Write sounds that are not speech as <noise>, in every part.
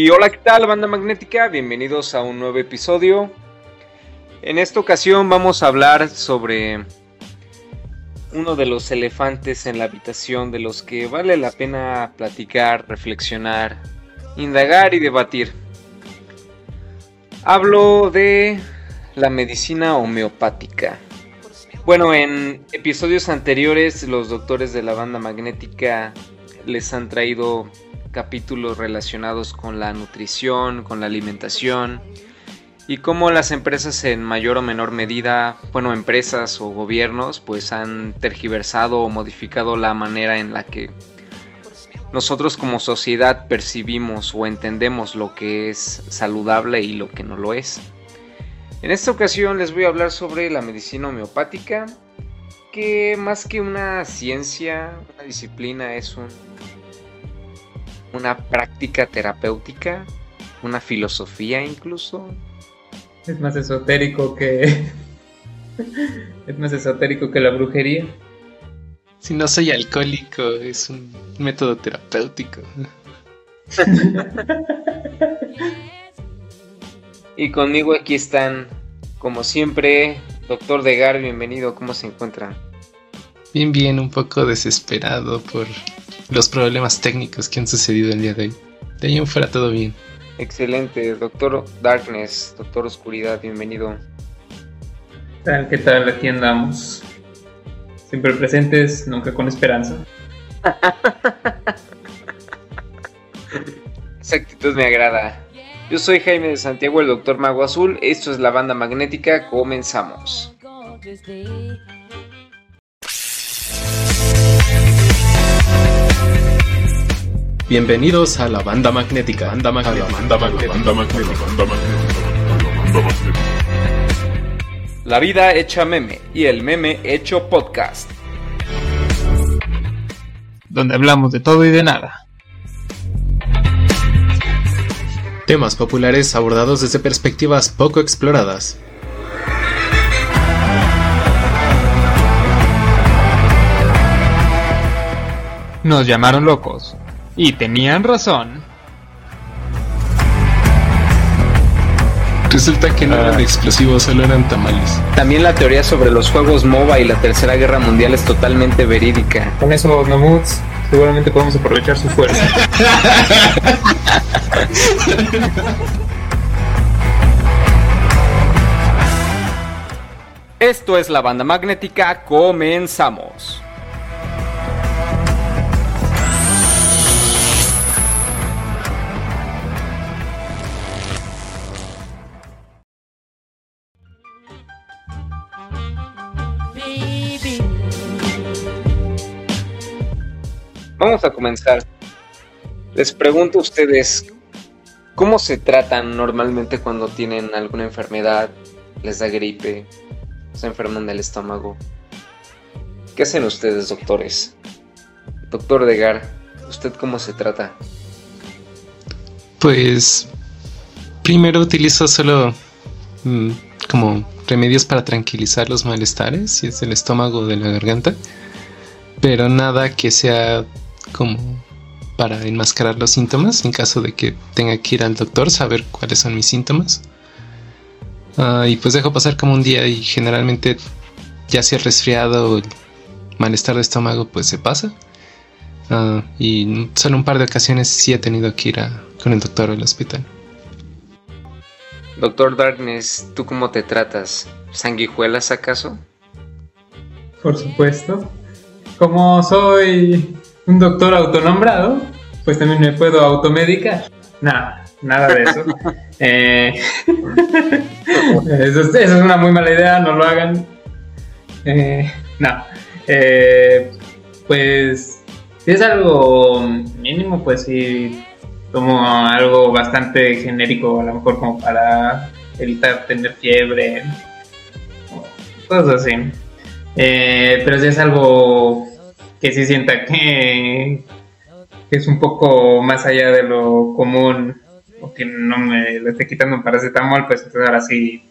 Y hola, ¿qué tal, banda magnética? Bienvenidos a un nuevo episodio. En esta ocasión vamos a hablar sobre uno de los elefantes en la habitación de los que vale la pena platicar, reflexionar, indagar y debatir. Hablo de la medicina homeopática. Bueno, en episodios anteriores los doctores de la banda magnética les han traído capítulos relacionados con la nutrición, con la alimentación y cómo las empresas en mayor o menor medida, bueno, empresas o gobiernos, pues han tergiversado o modificado la manera en la que nosotros como sociedad percibimos o entendemos lo que es saludable y lo que no lo es. En esta ocasión les voy a hablar sobre la medicina homeopática, que más que una ciencia, una disciplina, es un, una práctica terapéutica, una filosofía incluso. Es más esotérico que... <laughs> es más esotérico que la brujería. Si no soy alcohólico, es un método terapéutico. Y conmigo aquí están, como siempre, doctor Degar, bienvenido, ¿cómo se encuentra? Bien, bien, un poco desesperado por los problemas técnicos que han sucedido el día de hoy. De ahí en fuera todo bien. Excelente, doctor Darkness, doctor Oscuridad, bienvenido. tal? ¿Qué tal? Aquí andamos. Siempre presentes, nunca con esperanza. <laughs> Esa actitud me agrada. Yo soy Jaime de Santiago, el Doctor Mago Azul. Esto es la banda magnética. Comenzamos. Bienvenidos a la banda magnética. Banda magnética. Banda magnética. Banda magnética. Banda magnética. La vida hecha meme y el meme hecho podcast. Donde hablamos de todo y de nada. Temas populares abordados desde perspectivas poco exploradas. Nos llamaron locos. Y tenían razón. Resulta que no eran ah. explosivos, solo eran tamales. También la teoría sobre los juegos MOBA y la Tercera Guerra Mundial es totalmente verídica. Con eso, Mamuts, seguramente podemos aprovechar su fuerza. <laughs> Esto es la banda magnética, comenzamos. Vamos a comenzar. Les pregunto a ustedes, ¿cómo se tratan normalmente cuando tienen alguna enfermedad, les da gripe, se enferman del estómago? ¿Qué hacen ustedes, doctores? Doctor Degar, ¿usted cómo se trata? Pues primero utilizo solo mm, como remedios para tranquilizar los malestares, si es el estómago o de la garganta, pero nada que sea como para enmascarar los síntomas en caso de que tenga que ir al doctor, saber cuáles son mis síntomas. Ah, y pues dejo pasar como un día y generalmente ya si el resfriado o el malestar de estómago pues se pasa. Ah, y solo un par de ocasiones sí he tenido que ir con el doctor al hospital. Doctor Darkness, ¿tú cómo te tratas? ¿Sanguijuelas acaso? Por supuesto. Como soy un doctor autonombrado, pues también me puedo automedicar. Nada, nada de eso. <laughs> Eh, <laughs> eso, es, una muy mala idea, no lo hagan. Eh, no. Eh, pues si es algo mínimo, pues sí tomo algo bastante genérico, a lo mejor como para evitar tener fiebre, cosas así. pero si es algo que sí sienta que, es un poco más allá de lo común o que no me lo esté quitando un paracetamol, pues entonces ahora sí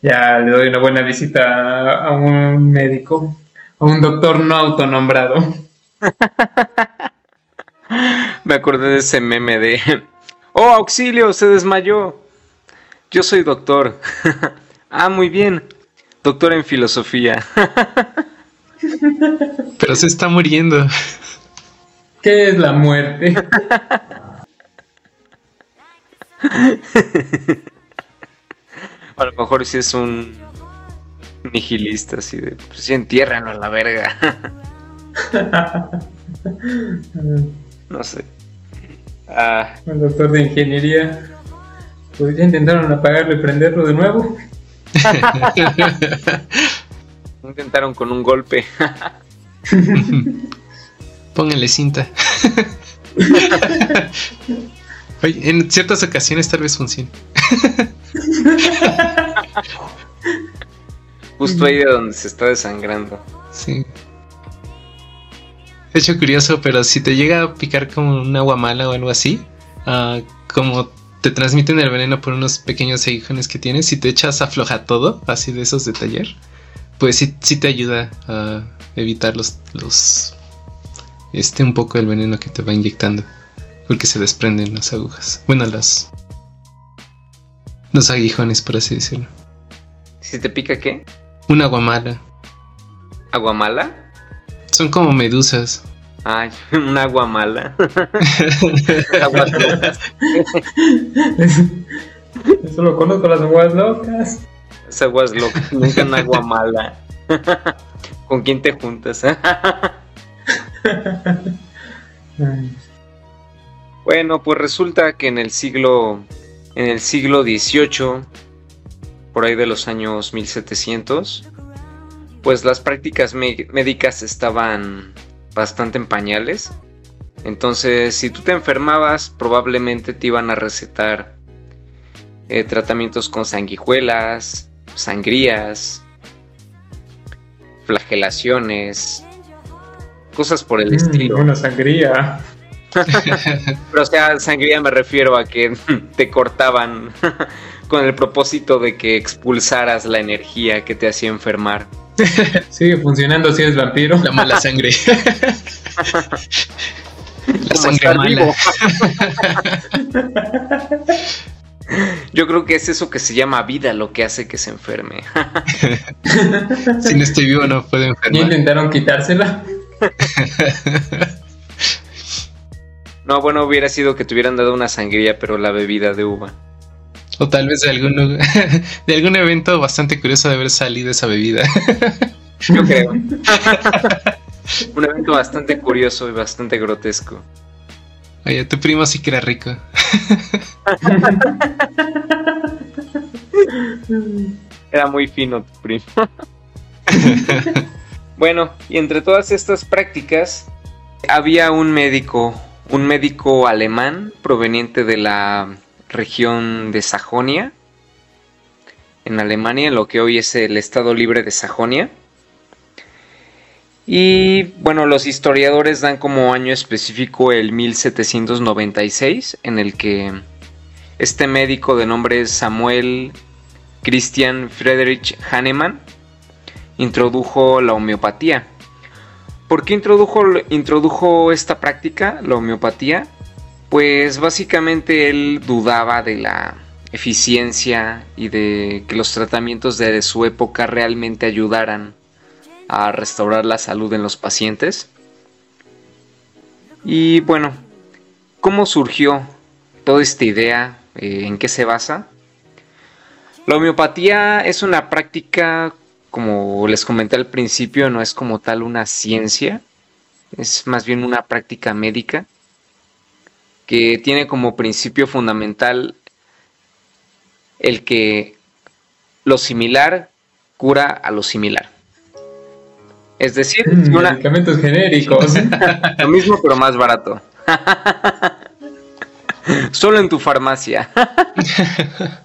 ya le doy una buena visita a un médico, a un doctor no autonombrado. <laughs> me acordé de ese meme de ¡Oh, auxilio! Se desmayó. Yo soy doctor. <laughs> ah, muy bien. Doctor en filosofía. <laughs> Pero se está muriendo. ¿Qué es la muerte? <laughs> A lo mejor si es un nihilista, así de, pues sí, entiérranlo a la verga. <laughs> no sé. Ah. Un doctor de ingeniería. Pues ya intentaron apagarlo y prenderlo de nuevo. <laughs> Intentaron con un golpe. <laughs> Pónganle cinta. <laughs> Oye, en ciertas ocasiones tal vez funcione. <laughs> Justo ahí de donde se está desangrando. Sí. Hecho curioso, pero si te llega a picar como un agua mala o algo así, uh, como te transmiten el veneno por unos pequeños aguijones que tienes, si te echas afloja todo, así de esos de taller, pues sí, sí te ayuda a evitar los, los este un poco el veneno que te va inyectando. Porque se desprenden las agujas. Bueno, las. Los aguijones, por así decirlo. ¿Si te pica qué? Un aguamala. ¿Aguamala? Son como medusas. Ay, <laughs> un agua mala. aguas <laughs> locas. Eso lo conozco, las aguas locas. Aguas locas, nunca un agua <laughs> mala. <laughs> ¿Con quién te juntas? <laughs> bueno, pues resulta que en el siglo en el siglo XVIII, por ahí de los años 1700, pues las prácticas médicas estaban bastante en pañales. Entonces, si tú te enfermabas, probablemente te iban a recetar eh, tratamientos con sanguijuelas, sangrías, flagelaciones, cosas por el mm, estilo. Una sangría. <laughs> Pero o sea, sangría me refiero a que <laughs> te cortaban <laughs> con el propósito de que expulsaras la energía que te hacía enfermar. Sigue funcionando si eres vampiro. La mala sangre. la sangre mala. Yo creo que es eso que se llama vida lo que hace que se enferme. <laughs> si no estoy vivo no puedo enfermar. ¿Y intentaron quitársela? <laughs> no, bueno, hubiera sido que te hubieran dado una sangría, pero la bebida de uva. O tal vez de algún, <laughs> de algún evento bastante curioso de haber salido esa bebida. Yo creo. Un evento bastante curioso y bastante grotesco. Oye, tu primo sí que era rico. <laughs> Era muy fino tu primo. <laughs> Bueno, y entre todas estas prácticas había un médico, un médico alemán proveniente de la región de Sajonia, en Alemania, lo que hoy es el Estado Libre de Sajonia. Y bueno, los historiadores dan como año específico el 1796, en el que este médico de nombre Samuel Christian Friedrich Hahnemann introdujo la homeopatía. ¿Por qué introdujo, introdujo esta práctica, la homeopatía? Pues básicamente él dudaba de la eficiencia y de que los tratamientos de su época realmente ayudaran a restaurar la salud en los pacientes. Y bueno, ¿cómo surgió toda esta idea? Eh, ¿En qué se basa? La homeopatía es una práctica como les comenté al principio, no es como tal una ciencia, es más bien una práctica médica que tiene como principio fundamental el que lo similar cura a lo similar. Es decir, mm, medicamentos genéricos. <laughs> lo mismo pero más barato. <laughs> Solo en tu farmacia. <laughs>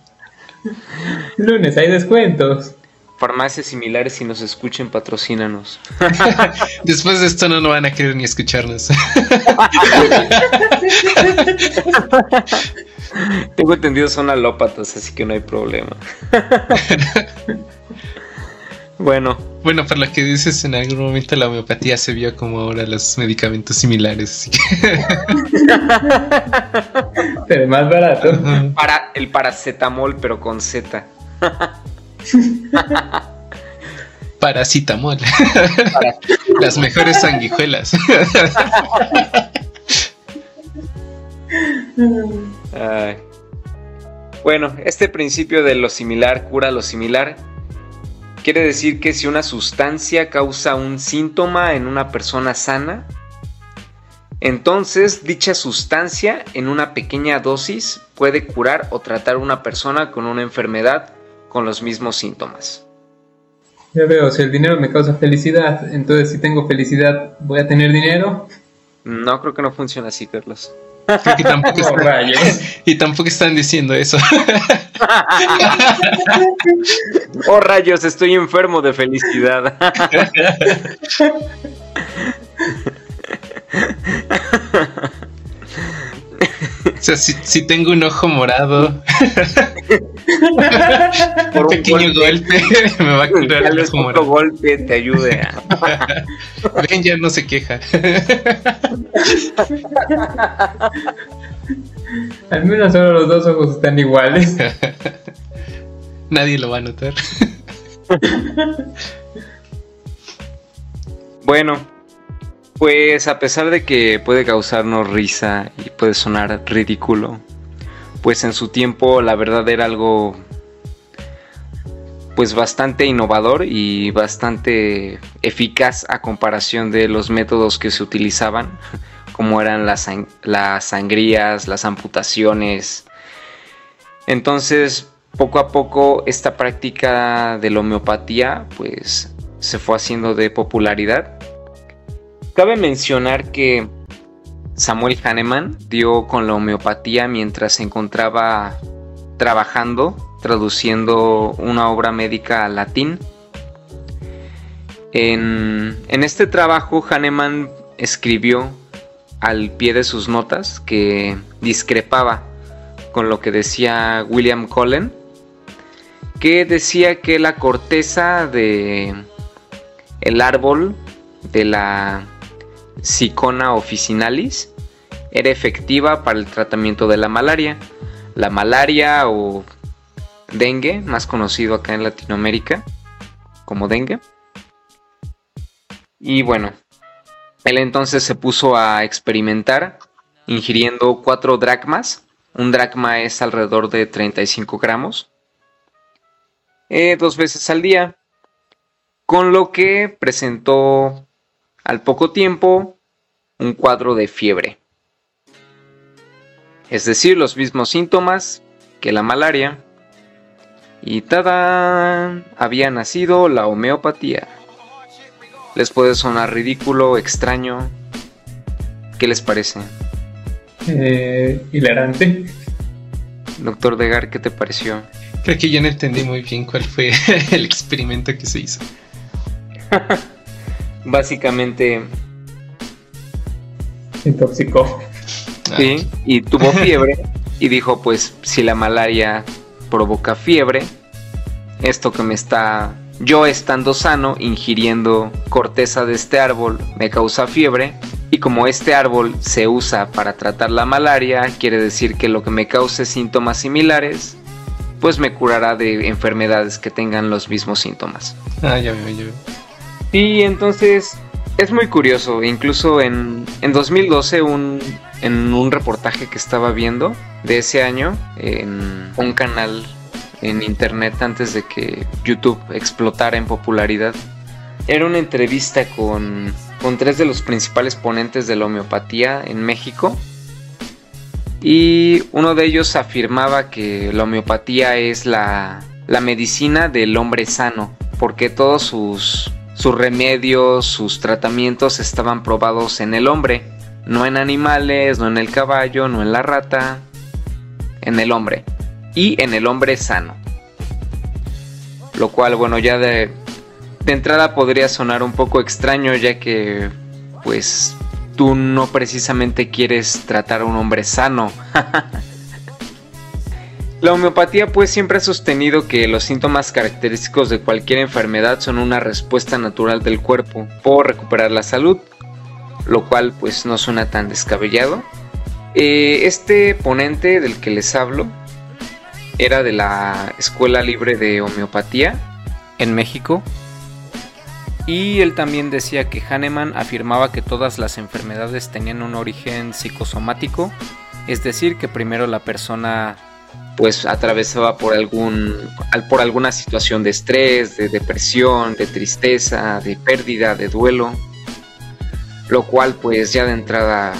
Lunes hay descuentos farmacias similares y nos escuchen, patrocínanos. Después de esto no, no van a querer ni escucharnos. Tengo entendido son alópatas, así que no hay problema. Bueno. Bueno, por lo que dices, en algún momento la homeopatía se vio como ahora los medicamentos similares. pero <laughs> más barato. Para el paracetamol, pero con Z. <laughs> Paracetamol. Las mejores sanguijuelas. <laughs> Bueno, este principio de lo similar cura lo similar quiere decir que si una sustancia causa un síntoma en una persona sana, entonces dicha sustancia en una pequeña dosis puede curar o tratar a una persona con una enfermedad con los mismos síntomas. Ya veo, si el dinero me causa felicidad, entonces si tengo felicidad, ¿voy a tener dinero? No, creo que no funciona así, Carlos. Y tampoco, <laughs> <laughs> y tampoco están diciendo eso. <laughs> oh rayos, estoy enfermo de felicidad. O sea, si, tengo un ojo morado, <laughs> por un pequeño golpe, <laughs> me va a curar el ojo morado. golpe te ayude a... <laughs> Ven, ya no se queja. Al menos solo los dos ojos están iguales. Nadie lo va a notar. bueno, pues a pesar de que puede causarnos risa y puede sonar ridículo, pues en su tiempo la verdad era algo pues bastante innovador y bastante eficaz a comparación de los métodos que se utilizaban, <laughs> como eran las, las sangrías, las amputaciones. Entonces, poco a poco esta práctica de la homeopatía pues se fue haciendo de popularidad Cabe mencionar que Samuel Hahnemann dio con la homeopatía mientras se encontraba trabajando, traduciendo una obra médica al latín. En, en este trabajo Hahnemann escribió al pie de sus notas que discrepaba con lo que decía William Cullen, que decía que la corteza de el árbol de la Sicona officinalis era efectiva para el tratamiento de la malaria. La malaria o dengue, más conocido acá en Latinoamérica como dengue. Y bueno, él entonces se puso a experimentar ingiriendo 4 dracmas. Un dracma es alrededor de 35 gramos. Eh, dos veces al día. Con lo que presentó al poco tiempo, un cuadro de fiebre. Es decir, los mismos síntomas que la malaria. Y tada, había nacido la homeopatía. ¿Les puede sonar ridículo, extraño? ¿Qué les parece? Eh, hilarante. Doctor Degar, ¿qué te pareció? Creo que yo no entendí muy bien cuál fue <laughs> el experimento que se hizo. <laughs> básicamente se intoxicó. Sí, y tuvo fiebre y dijo, pues si la malaria provoca fiebre, esto que me está yo estando sano, ingiriendo corteza de este árbol, me causa fiebre. Y como este árbol se usa para tratar la malaria, quiere decir que lo que me cause síntomas similares, pues me curará de enfermedades que tengan los mismos síntomas. Ah, ya veo, ya veo. Y entonces es muy curioso, incluso en, en 2012 un, en un reportaje que estaba viendo de ese año en un canal en internet antes de que YouTube explotara en popularidad. Era una entrevista con, con tres de los principales ponentes de la homeopatía en México. Y uno de ellos afirmaba que la homeopatía es la, la medicina del hombre sano, porque todos sus, sus remedios, sus tratamientos estaban probados en el hombre, no en animales, no en el caballo, no en la rata, en el hombre y en el hombre sano. Lo cual, bueno, ya de, de entrada podría sonar un poco extraño ya que, pues, tú no precisamente quieres tratar a un hombre sano. <laughs> La homeopatía pues siempre ha sostenido que los síntomas característicos de cualquier enfermedad son una respuesta natural del cuerpo por recuperar la salud, lo cual pues no suena tan descabellado. Eh, este ponente del que les hablo era de la Escuela Libre de Homeopatía en México y él también decía que Hahnemann afirmaba que todas las enfermedades tenían un origen psicosomático, es decir, que primero la persona pues atravesaba por algún por alguna situación de estrés, de depresión, de tristeza, de pérdida, de duelo, lo cual pues ya de entrada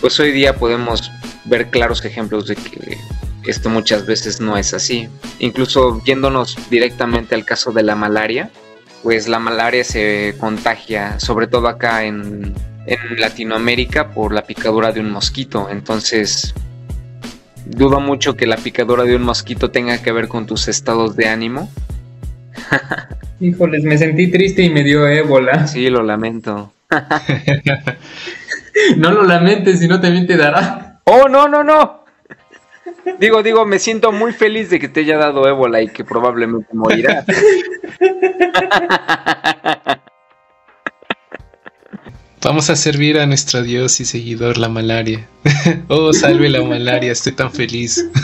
pues hoy día podemos ver claros ejemplos de que esto muchas veces no es así. Incluso yéndonos directamente al caso de la malaria, pues la malaria se contagia, sobre todo acá en, en Latinoamérica, por la picadura de un mosquito. Entonces, dudo mucho que la picadura de un mosquito tenga que ver con tus estados de ánimo. <laughs> Híjoles, me sentí triste y me dio ébola. Sí, lo lamento. <laughs> no lo lamentes, si no también te dará. Oh, no, no, no. Digo, digo, me siento muy feliz de que te haya dado ébola y que probablemente morirás. <laughs> Vamos a servir a nuestro Dios y seguidor la malaria. <laughs> oh, salve la malaria, estoy tan feliz. <laughs>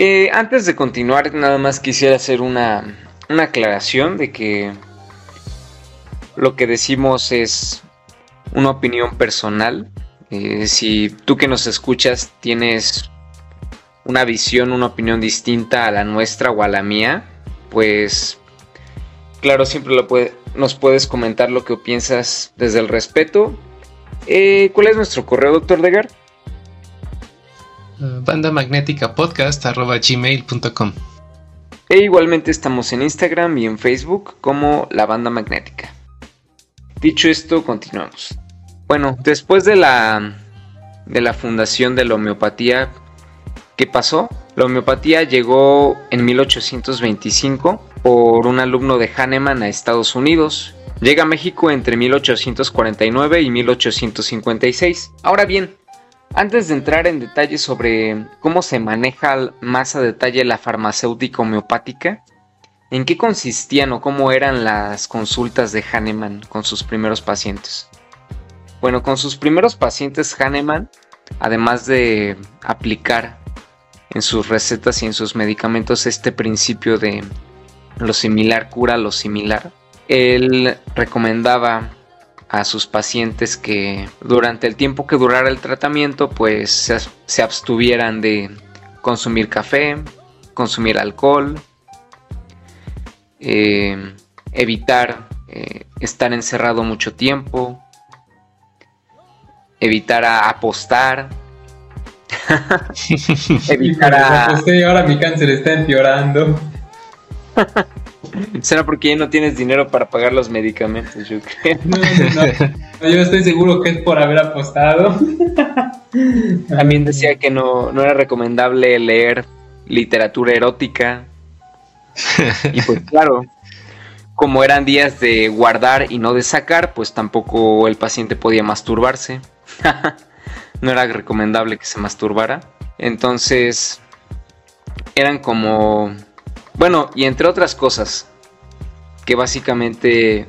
Eh, antes de continuar, nada más quisiera hacer una, una aclaración de que lo que decimos es una opinión personal. Eh, si tú que nos escuchas tienes una visión, una opinión distinta a la nuestra o a la mía, pues claro, siempre lo puede, nos puedes comentar lo que piensas desde el respeto. Eh, ¿Cuál es nuestro correo, doctor Degar? Uh, banda magnética podcast gmail.com. E igualmente estamos en Instagram y en Facebook como la banda magnética. Dicho esto, continuamos. Bueno, después de la de la fundación de la homeopatía, ¿qué pasó? La homeopatía llegó en 1825 por un alumno de Hahnemann a Estados Unidos. Llega a México entre 1849 y 1856. Ahora bien, antes de entrar en detalles sobre cómo se maneja más a detalle la farmacéutica homeopática, ¿en qué consistían o cómo eran las consultas de Hahnemann con sus primeros pacientes? Bueno, con sus primeros pacientes Hahnemann, además de aplicar en sus recetas y en sus medicamentos este principio de lo similar cura lo similar. Él recomendaba a sus pacientes que durante el tiempo que durara el tratamiento pues se, abstuvieran de consumir café, consumir alcohol, eh, evitar eh, estar encerrado mucho tiempo, evitar apostar, <laughs> evitar a... ahora mi cáncer está empeorando. <laughs> Será porque ya no tienes dinero para pagar los medicamentos, yo creo. <laughs> yo estoy seguro que es por haber apostado. <laughs> También decía que no, no era recomendable leer literatura erótica. Y pues claro, como eran días de guardar y no de sacar, pues tampoco el paciente podía masturbarse. no era recomendable que se masturbara. Entonces, eran como bueno, y entre otras cosas, que básicamente,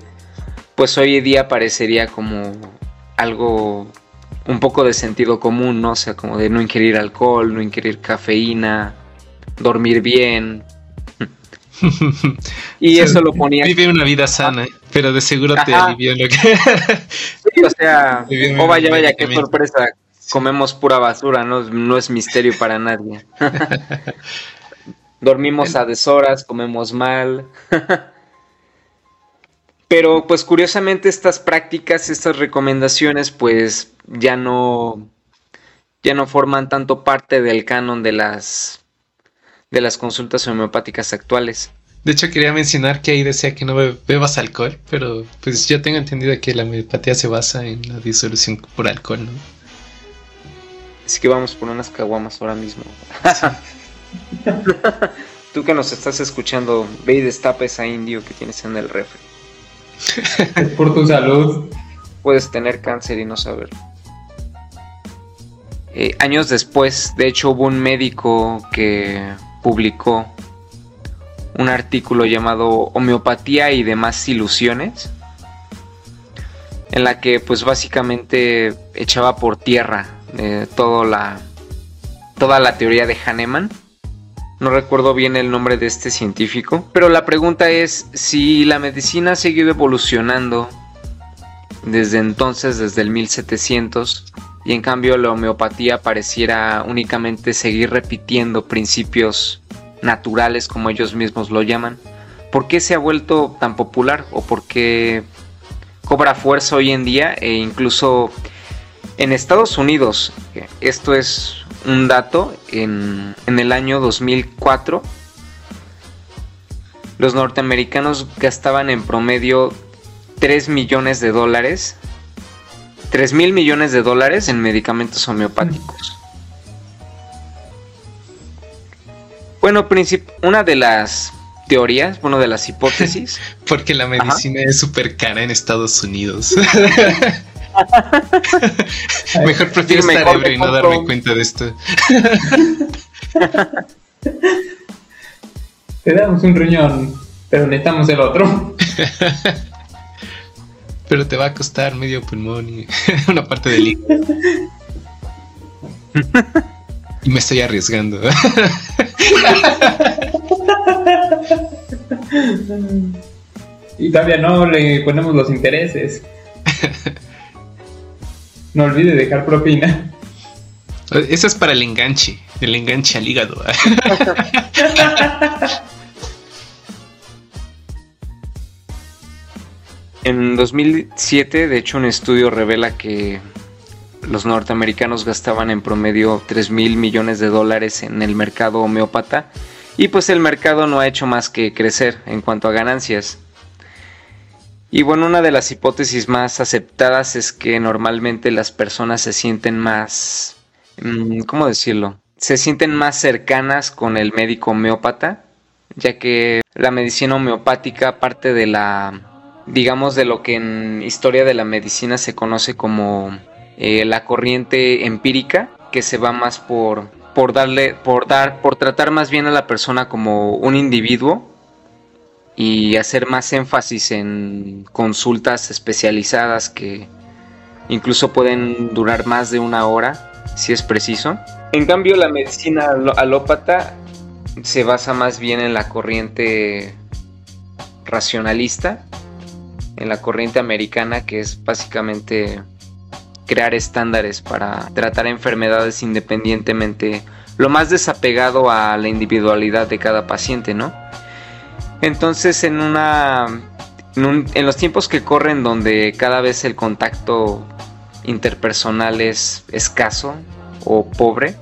pues hoy en día parecería como algo un poco de sentido común, ¿no? O sea, como de no ingerir alcohol, no ingerir cafeína, dormir bien. <laughs> y eso lo ponía. Vive una vida sana, pero de seguro te alivió lo que. sí, o sea, <laughs> oh vaya, vaya, qué sorpresa. Comemos pura basura, no, no es misterio para nadie. <laughs> Dormimos a deshoras, comemos mal. <laughs> Pero pues curiosamente estas prácticas, estas recomendaciones pues ya no ya no forman tanto parte del canon de las de las consultas homeopáticas actuales. De hecho quería mencionar que ahí decía que no bebas alcohol, pero pues yo tengo entendido que la homeopatía se basa en la disolución por alcohol, ¿no? Así que vamos por unas caguamas ahora mismo. <laughs> <laughs> Tú que nos estás escuchando, ve y destapa esa indio que tienes en el refri. Es <laughs> por tu salud. Puedes tener cáncer y no saberlo. eh, años después, de hecho, hubo un médico que publicó un artículo llamado Homeopatía y demás ilusiones, en la que pues básicamente echaba por tierra eh, toda, la, toda la teoría de Hahnemann. No recuerdo bien el nombre de este científico, pero la pregunta es si la medicina ha seguido evolucionando desde entonces, desde el 1700, y en cambio la homeopatía pareciera únicamente seguir repitiendo principios naturales como ellos mismos lo llaman. ¿Por qué se ha vuelto tan popular o por qué cobra fuerza hoy en día e incluso en Estados Unidos? Esto es un dato, en, en el año 2004 los norteamericanos gastaban en promedio 3 millones de dólares, 3 mil millones de dólares en medicamentos homeopáticos. Bueno, una de las teorías, bueno, de las <laughs> hipótesis. Porque la medicina es súper cara en Estados Unidos. <laughs> <laughs> mejor prefiero estar ebrio y no darme cuenta de esto. <laughs> Te damos un riñón, pero necesitamos el otro. <laughs> pero te va a costar medio pulmón y una parte del hígado. y me estoy arriesgando. y todavía no le ponemos los intereses. No olvide dejar propina. Eso es para el enganche, el enganche al hígado. <laughs> En 2007, de hecho, un estudio revela que los norteamericanos gastaban en promedio 3 mil millones de dólares en el mercado homeópata y pues el mercado no ha hecho más que crecer en cuanto a ganancias. Y bueno, una de las hipótesis más aceptadas es que normalmente las personas se sienten más, mm, ¿cómo decirlo? Se sienten más cercanas con el médico homeópata, ya que la medicina homeopática parte de la digamos, de lo que en historia de la medicina se conoce como eh, la corriente empírica, que se va más por, por darle, por dar, por tratar más bien a la persona como un individuo y hacer más énfasis en consultas especializadas que incluso pueden durar más de una hora si es preciso. En cambio, la medicina alópata se basa más bien en la corriente racionalista en la corriente americana, que es básicamente crear estándares para tratar enfermedades independientemente, lo más desapegado a la individualidad de cada paciente, ¿no? Entonces, en una. En, los tiempos que corren, donde cada vez el contacto interpersonal es escaso o pobre,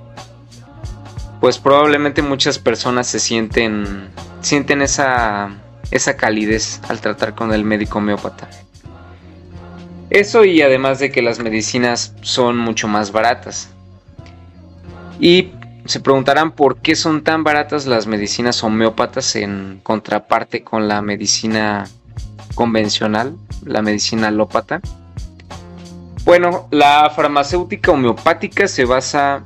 pues probablemente muchas personas se sienten. sienten esa esa calidez al tratar con el médico homeópata. Eso y además de que las medicinas son mucho más baratas. Y se preguntarán por qué son tan baratas las medicinas homeópatas en contraparte con la medicina convencional, la medicina alópata. Bueno, la farmacéutica homeopática se basa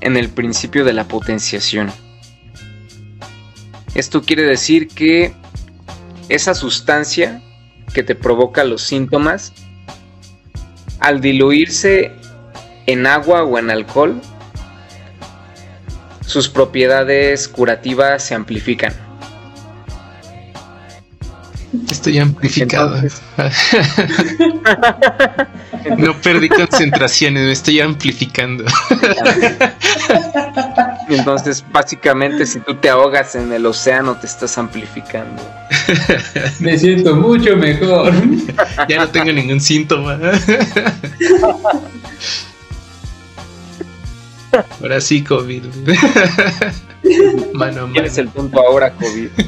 en el principio de la potenciación. Esto quiere decir que esa sustancia que te provoca los síntomas, al diluirse en agua o en alcohol, sus propiedades curativas se amplifican. Estoy amplificado. <laughs> no perdí concentraciones, me estoy amplificando. <laughs> Entonces, básicamente, si tú te ahogas en el océano, te estás amplificando. <laughs> Me siento mucho mejor. Ya no tengo ningún síntoma. Ahora sí, COVID. <laughs> Mano, mano. es el punto ahora, COVID? <laughs>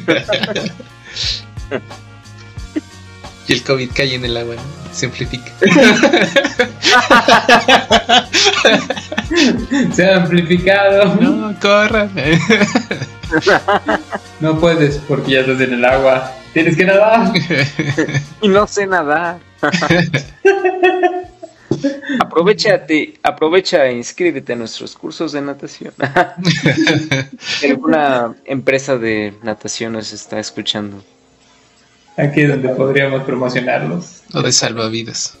Y el COVID cae en el agua, se amplifica. <laughs> se ha amplificado. No, corra. no puedes porque ya estás en el agua. Tienes que nadar. y no sé nadar. Aprovechate, aprovecha e inscríbete a nuestros cursos de natación. <laughs> ¿Alguna empresa de natación nos está escuchando? Aquí es donde podríamos promocionarlos. O de salvavidas.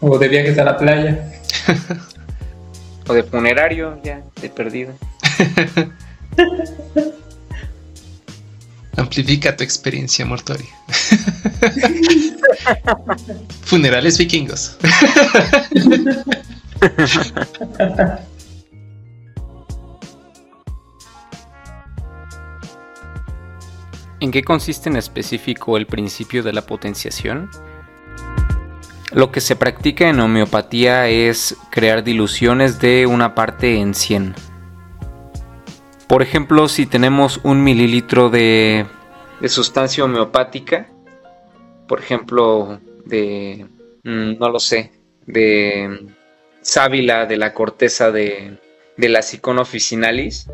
o de viajes a la playa. o de funerario, ya, de perdido. <laughs> Amplifica tu experiencia mortuoria. <laughs> Funerales vikingos. <laughs> ¿En qué consiste en específico el principio de la potenciación? Lo que se practica en homeopatía es crear diluciones de una parte en 100. Por ejemplo, si tenemos un mililitro de, sustancia homeopática, por ejemplo, de, mm, no lo sé, de sábila de la corteza de, de la Sicon officinalis,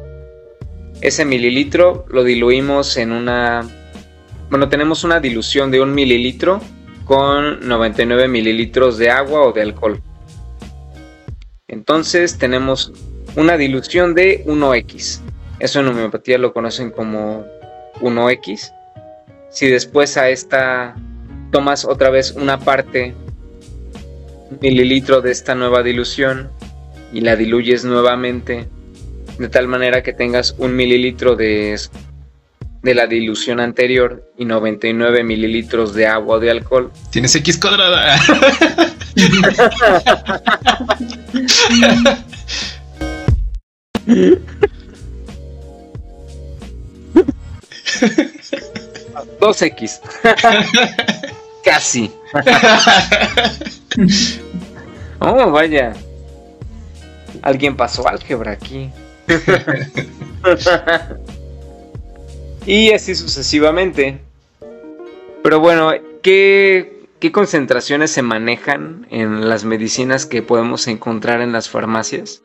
ese mililitro lo diluimos en una... Bueno, tenemos una dilución de un mililitro con 99 mililitros de agua o de alcohol. Entonces tenemos una dilución de 1x. Eso en homeopatía lo conocen como 1x. Si después a esta tomas otra vez una parte, un mililitro de esta nueva dilución y la diluyes nuevamente, de tal manera que tengas un mililitro de, de la dilución anterior y 99 mililitros de agua o de alcohol. Tienes X cuadrada. <laughs> <laughs> Dos X. <laughs> Casi. <laughs> oh, vaya. Alguien pasó álgebra aquí. <laughs> y así sucesivamente. Pero bueno, ¿qué, ¿qué concentraciones se manejan en las medicinas que podemos encontrar en las farmacias?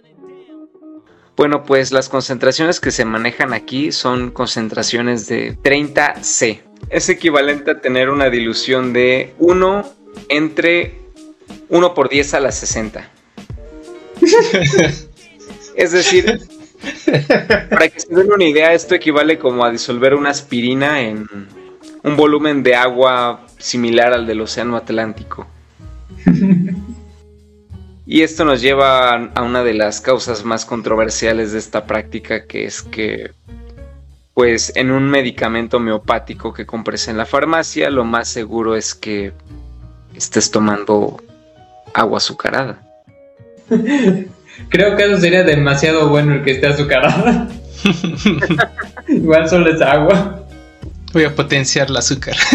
Bueno, pues las concentraciones que se manejan aquí son concentraciones de 30 C. Es equivalente a tener una dilución de 1 entre 1 por 10 a la 60. <laughs> es decir, para que se den una idea, esto equivale como a disolver una aspirina en un volumen de agua similar al del Océano Atlántico. Y esto nos lleva a una de las causas más controversiales de esta práctica, que es que, pues, en un medicamento homeopático que compres en la farmacia, lo más seguro es que estés tomando agua azucarada. <laughs> Creo que eso sería demasiado bueno el que esté azucarada. <laughs> Igual solo es agua. Voy a potenciar el azúcar. <laughs>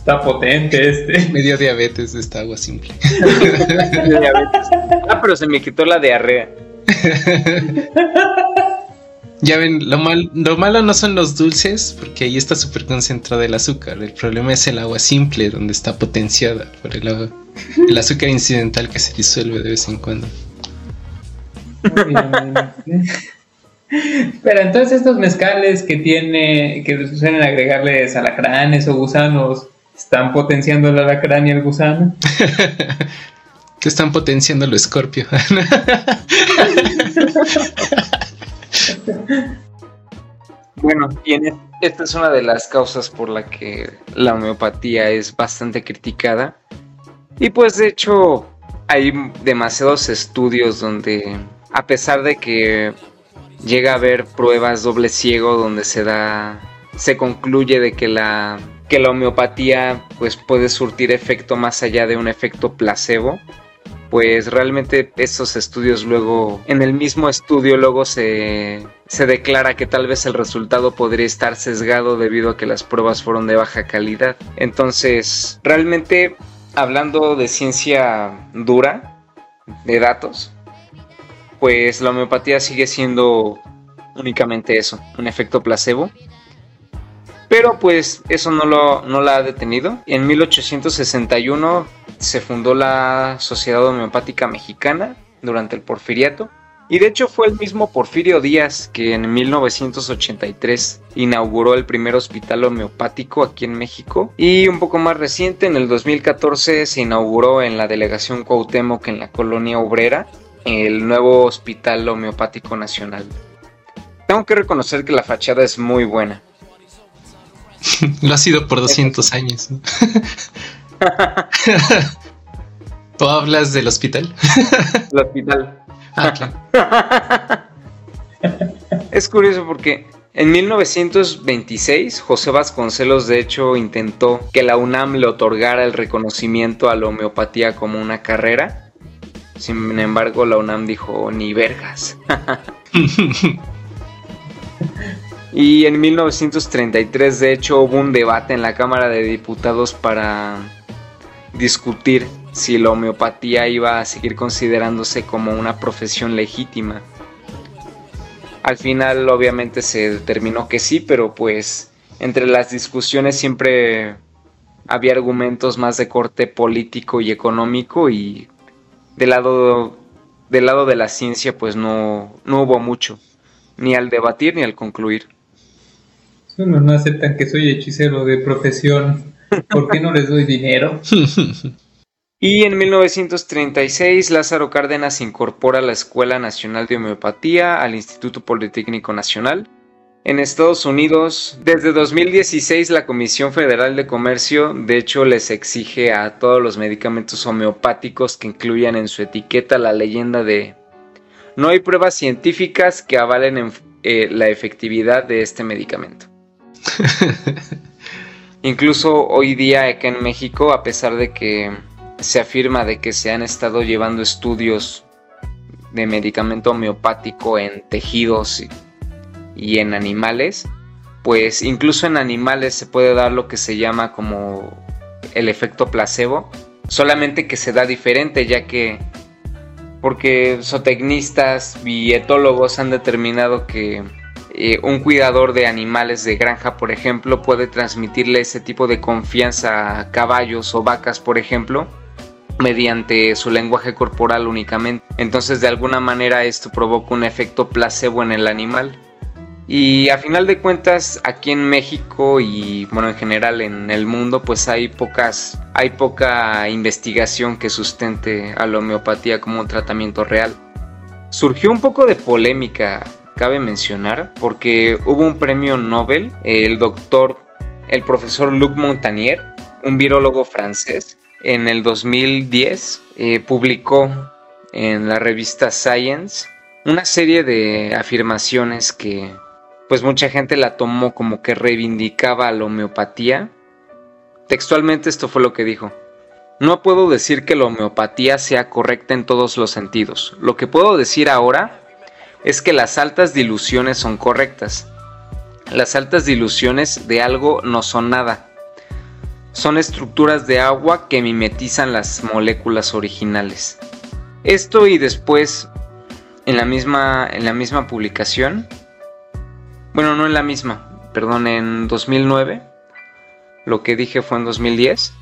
Está potente este. <laughs> Me dio diabetes de esta agua simple. <laughs> ah, pero se me quitó la diarrea. <laughs> Ya ven, lo, mal, lo malo no son los dulces, porque ahí está súper concentrado el azúcar. El problema es el agua simple, donde está potenciada por el, el azúcar incidental que se disuelve de vez en cuando. Pero entonces estos mezcales que tiene, que suelen agregarles alacranes o gusanos, están potenciando el alacrán y el gusano. <laughs> que están potenciando el escorpio. <laughs> bueno, y esta es una de las causas por la que la homeopatía es bastante criticada. Y pues de hecho hay demasiados estudios donde, a pesar de que llega a haber pruebas doble ciego donde se da, se concluye de que la que la homeopatía pues puede surtir efecto más allá de un efecto placebo pues realmente estos estudios luego, en el mismo estudio luego se, se, declara que tal vez el resultado podría estar sesgado debido a que las pruebas fueron de baja calidad. Entonces, realmente hablando de ciencia dura, de datos, pues la homeopatía sigue siendo únicamente eso, un efecto placebo pero pues eso no, lo, no la ha detenido. En 1861 se fundó la Sociedad Homeopática Mexicana durante el Porfiriato. Y de hecho fue el mismo Porfirio Díaz que en 1983 inauguró el primer hospital homeopático aquí en México. Y un poco más reciente, en el 2014, se inauguró en la delegación Cuauhtémoc en la colonia obrera el nuevo Hospital Homeopático Nacional. Tengo que reconocer que la fachada es muy buena. <laughs> Lo ha sido por 200 años. ¿O <laughs> hablas del hospital? El hospital. Ah, <laughs> es curioso porque en 1926 José Vasconcelos de hecho intentó que la UNAM le otorgara el reconocimiento a la homeopatía como una carrera. Sin embargo, la UNAM dijo ni vergas. Y en 1933 de hecho hubo un debate en la Cámara de Diputados para discutir si la homeopatía iba a seguir considerándose como una profesión legítima. Al final obviamente se determinó que sí, pero pues entre las discusiones siempre había argumentos más de corte político y económico y del lado, del lado de la ciencia pues no, no hubo mucho, ni al debatir ni al concluir. No aceptan que soy hechicero de profesión, ¿por qué no les doy dinero? <laughs> Y en 1936 Lázaro Cárdenas incorpora la Escuela Nacional de Homeopatía al Instituto Politécnico Nacional. En Estados Unidos, desde 2016 la Comisión Federal de Comercio de hecho les exige a todos los medicamentos homeopáticos que incluyan en su etiqueta la leyenda de no hay pruebas científicas que avalen eh, la efectividad de este medicamento. <laughs> Incluso hoy día acá en México, a pesar de que se afirma de que se han estado llevando estudios de medicamento homeopático en tejidos y, en animales, pues incluso en animales se puede dar lo que se llama como el efecto placebo, solamente que se da diferente ya que porque zootecnistas y etólogos han determinado que un cuidador de animales de granja, por ejemplo, puede transmitirle ese tipo de confianza a caballos o vacas, por ejemplo, mediante su lenguaje corporal únicamente. Entonces de alguna manera esto provoca un efecto placebo en el animal. Y a final de cuentas aquí en México y bueno en general en el mundo pues hay pocas hay poca investigación que sustente a la homeopatía como un tratamiento real. Surgió un poco de polémica, cabe mencionar, porque hubo un premio Nobel, el doctor, el profesor Luc Montagnier, un virólogo francés, en el 2010 eh, publicó en la revista Science una serie de afirmaciones que pues mucha gente la tomó como que reivindicaba la homeopatía. Textualmente esto fue lo que dijo. No puedo decir que la homeopatía sea correcta en todos los sentidos. Lo que puedo decir ahora es que las altas diluciones son correctas. Las altas diluciones de algo no son nada son estructuras de agua que mimetizan las moléculas originales. Esto y después, en la misma, en la misma publicación, bueno, no en la misma, perdón, en 2009, lo que dije fue en 2010,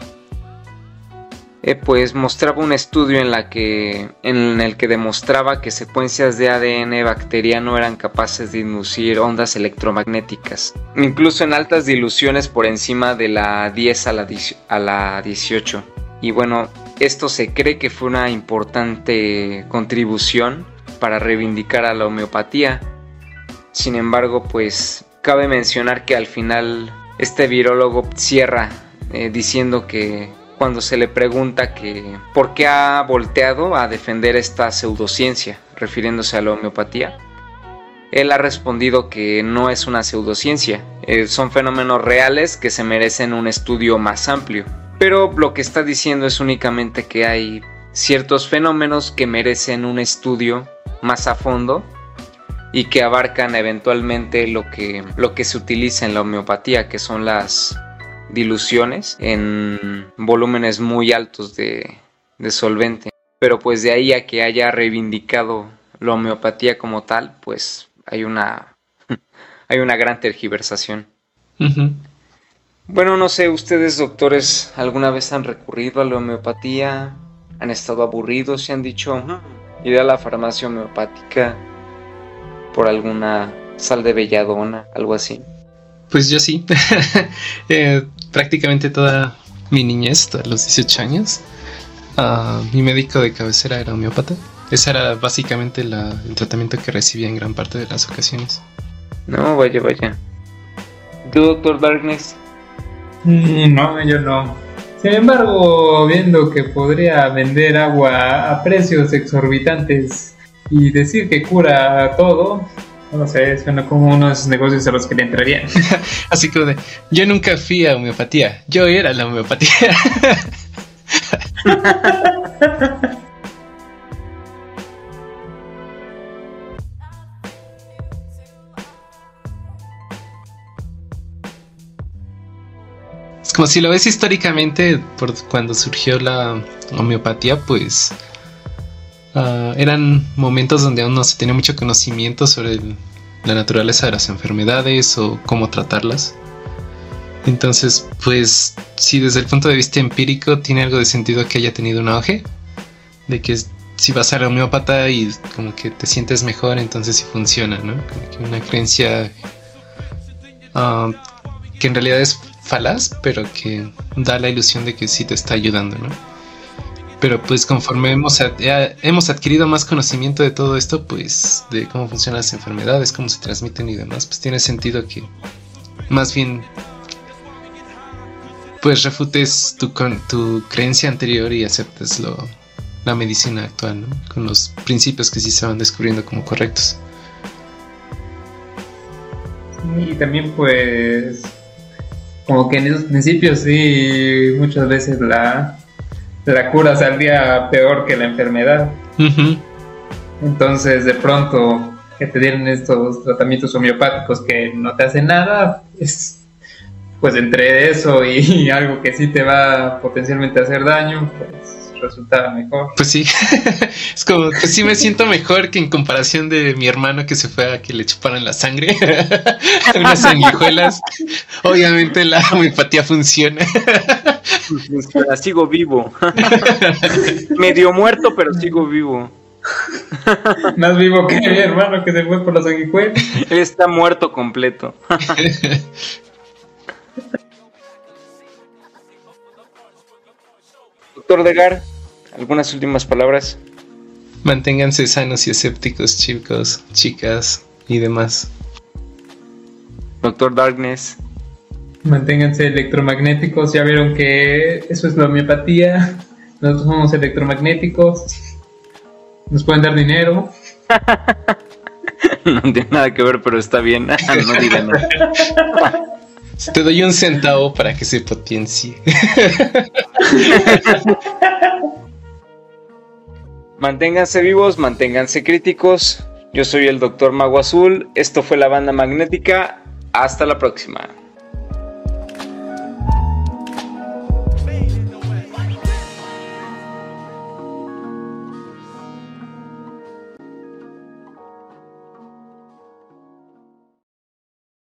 eh, pues mostraba un estudio en, el que demostraba que secuencias de ADN bacteriano eran capaces de inducir ondas electromagnéticas, incluso en altas diluciones por encima de la 10 a la, a la 18. Y bueno, esto se cree que fue una importante contribución para reivindicar a la homeopatía. Sin embargo, pues cabe mencionar que al final este virólogo cierra eh, diciendo que cuando se le pregunta que por qué ha volteado a defender esta pseudociencia, refiriéndose a la homeopatía. Él ha respondido que no es una pseudociencia, eh, son fenómenos reales que se merecen un estudio más amplio. Pero lo que está diciendo es únicamente que hay ciertos fenómenos que merecen un estudio más a fondo y que abarcan eventualmente lo que, lo que se utiliza en la homeopatía, que son las diluciones en volúmenes muy altos de, solvente. Pero pues de ahí a que haya reivindicado la homeopatía como tal, pues hay una, <laughs> hay una gran tergiversación. Bueno, no sé, ustedes doctores alguna vez han recurrido a la homeopatía, han estado aburridos y han dicho, iré a la farmacia homeopática por alguna sal de belladona, algo así. Pues yo sí. <laughs> Eh, prácticamente toda mi niñez, hasta los 18 años, ah, mi médico de cabecera era homeópata. Ese era básicamente la- el tratamiento que recibía en gran parte de las ocasiones. No, vaya, vaya. ¿Tú, doctor Darkness? Mm, No, yo no. Sin embargo, viendo que podría vender agua a precios exorbitantes y decir que cura todo, no sé, suena como uno de esos negocios a los que le entrarían. <laughs> Así de, yo nunca fui a homeopatía, yo era la homeopatía. <laughs> Es como si lo ves históricamente, por cuando surgió la homeopatía, pues ah, eran momentos donde aún no se tenía mucho conocimiento sobre la naturaleza de las enfermedades o cómo tratarlas. Entonces, pues, si desde el punto de vista empírico tiene algo de sentido que haya tenido un auge, de que si vas a la homeópata y como que te sientes mejor, entonces sí funciona, ¿no? Como que una creencia ah, que en realidad es falaz, pero que da la ilusión de que sí te está ayudando, ¿no? Pero pues conforme hemos, eh, hemos adquirido más conocimiento de todo esto, pues de cómo funcionan las enfermedades, cómo se transmiten y demás, pues tiene sentido que más bien pues refutes tu, con- tu creencia anterior y aceptes lo, la medicina actual, ¿no? Con los principios que sí se van descubriendo como correctos. Y también pues como que en esos principios sí muchas veces la, la cura saldría peor que la enfermedad. Entonces de pronto que te dieron estos tratamientos homeopáticos que no te hacen nada, pues, pues entre eso y, <laughs> algo que sí te va potencialmente a hacer daño, pues resulta mejor. Pues sí, <laughs> es como que sí me siento mejor que en comparación de mi hermano que se fue a que le chuparan la sangre, <laughs> unas sanguijuelas. Obviamente la homeopatía funciona. Espera, sigo vivo. <laughs> Medio muerto, pero sigo vivo. Más vivo que mi hermano que se fue por las sanguijuelas. Él está muerto completo. Doctor Degar, ¿algunas últimas palabras? Manténganse sanos y escépticos, chicos, chicas y demás. Doctor Darkness. Manténganse electromagnéticos, ya vieron que eso es la homeopatía. Nosotros somos electromagnéticos. Nos pueden dar dinero. <laughs> No tiene nada que ver, pero está bien. <laughs> no digan nada. <laughs> Te doy un centavo para que se potencie. <laughs> Manténganse vivos, manténganse críticos. Yo soy el Doctor Mago Azul. Esto fue la banda magnética. Hasta la próxima.